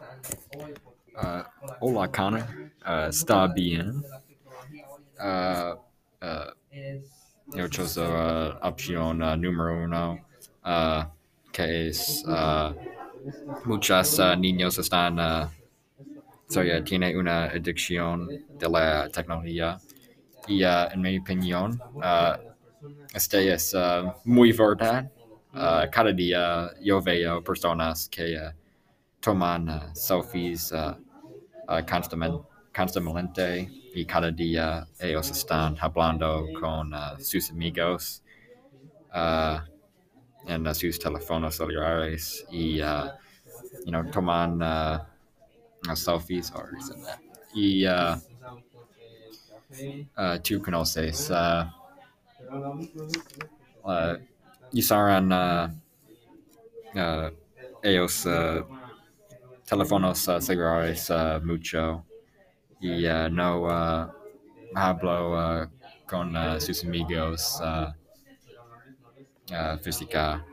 Uh, hola Connor, uh, está bien. Uh, uh, yo chozo uh, opción uh, número uno, que es muchos niños están, uh, so, yeah, tiene una adicción de la tecnología y en mi opinión, este es muy verdad. Cada día yo veo personas que toman uh, selfies uh, uh, constantemente, y cada día ellos están hablando con sus amigos uh, en sus teléfonos celulares y uh, you know, toman selfies or y tú conoces uh, usaron ellos teléfonos uh, celulares uh, mucho y no hablo uh, con uh, sus amigos uh, física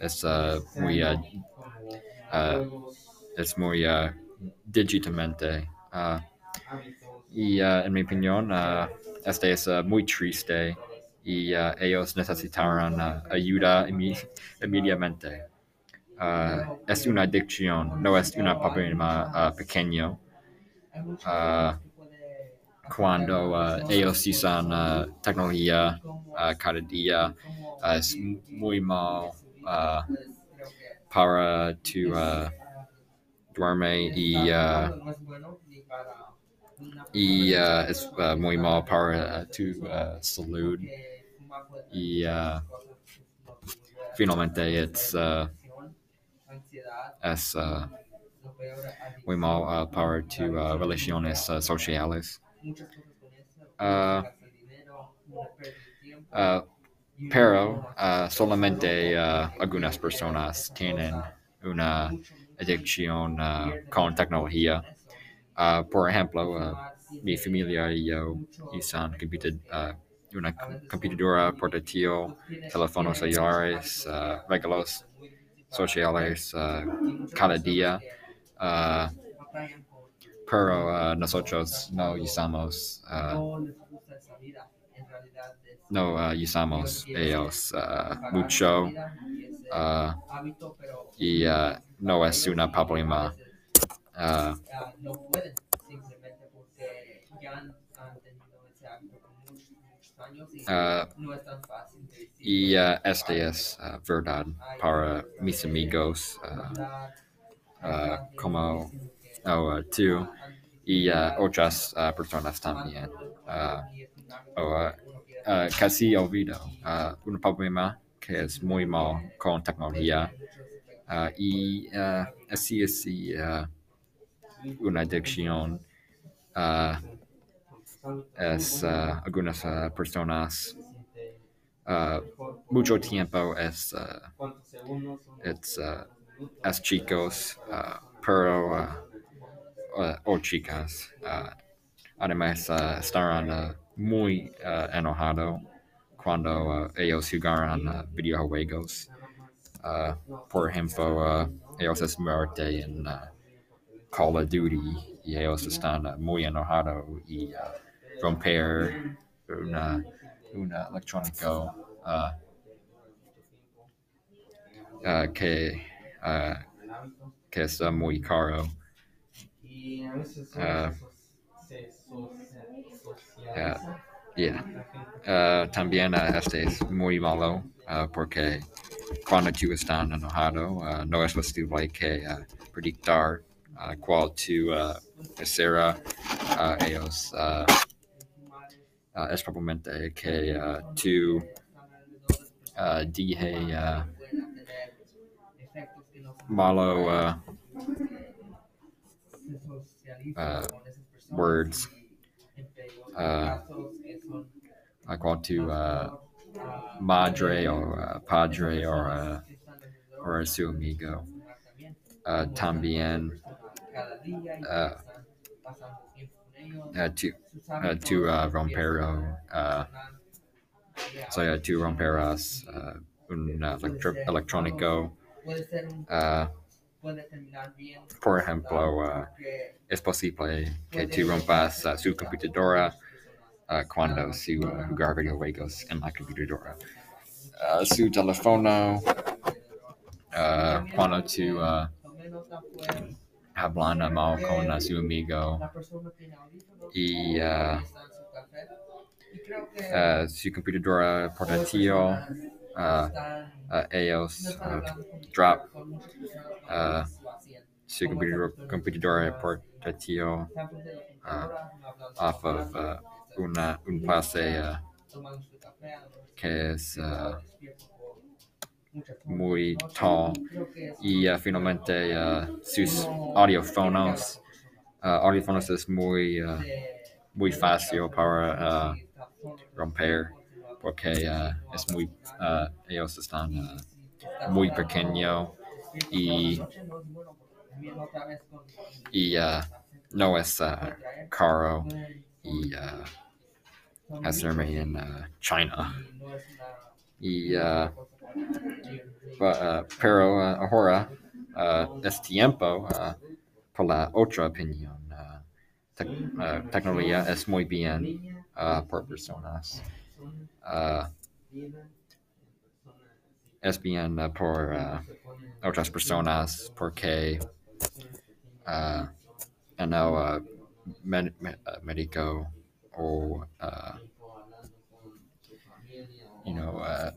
es muy es muy digitalmente y en mi opinión este es muy triste y ellos necesitarán ayuda inmediatamente. Uh, es una adicción, no es una problema uh, pequeño. Uh, cuando uh, ellos usan uh, tecnología cada día, es muy mal para tu duerme y, y es muy mal para tu salud. Y finalmente es uh, muy mal uh, para tus uh, relaciones uh, sociales. Uh, uh, pero solamente algunas personas tienen una adicción con tecnología. Por ejemplo, mi familia y yo usan una computadora portátil, teléfonos celulares, regalos sociales uh, cada día. Uh, pero uh, nosotros no usamos uh, no uh, usamos ellos uh, mucho uh, y uh, no es un problema. Uh, y uh, este es uh, verdad para mis amigos uh, uh, como oh, tú y uh, otras uh, personas también. Uh, oh, casi olvido uh, un problema que es muy mal con tecnología y así es una adicción. Es uh, algunas uh, personas uh, mucho tiempo es uh, es chicos pero o chicas además estarán muy enojado cuando ellos jugaran uh, videojuegos por ejemplo ellos es muerte en Call of Duty y ellos están muy enojados y uh, romper una, una electrónico uh, uh, que, uh, que es uh, muy caro. Uh, yeah. Uh, también este es muy malo porque cuando tú estás enojado no es posible que predictar cuál uh, será ellos. Uh, uh, es probablemente que uh, tú uh, dije uh, malo uh, uh, words uh, to uh, madre or uh, padre or uh, or su amigo. Uh, también uh, to uh, to uh, rompero uh, so yeah, to romperas uh, un electro- bien. Por ejemplo, es posible que tú rompas su computadora cuando su jugar videojuegos en la computadora. Su teléfono cuando tú uh, hablan mal con su amigo. Y uh, uh, su computadora portátil, uh, ellos drop su computadora, computadora portátil off of una, un pase que es muy tall y uh, finalmente uh, sus audífonos uh, audífonos es muy uh, muy fácil para uh, romper porque uh, es muy ellos están muy pequeño y y no es caro y hacerme en China y uh, uh, pero uh, ahora uh, es tiempo uh, por la otra opinión tec- tecnología es muy bien uh, por personas uh, es bien por otras personas porque no médico o you know uh,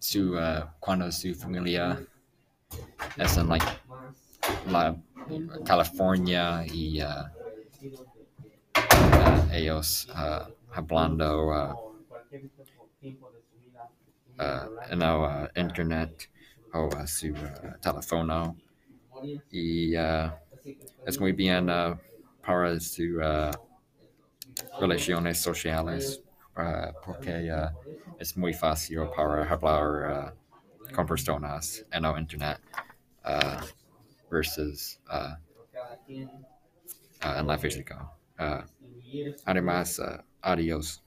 su uh, cuando su familia es en like la California y uh, uh, ellos uh, hablando uh, uh, el uh, internet o uh, su uh, teléfono y uh, es muy bien uh, para sus uh, relaciones sociales porque uh, es muy fácil para hablar uh, con personas en el internet uh, versus uh, uh, en la física. Además, adiós.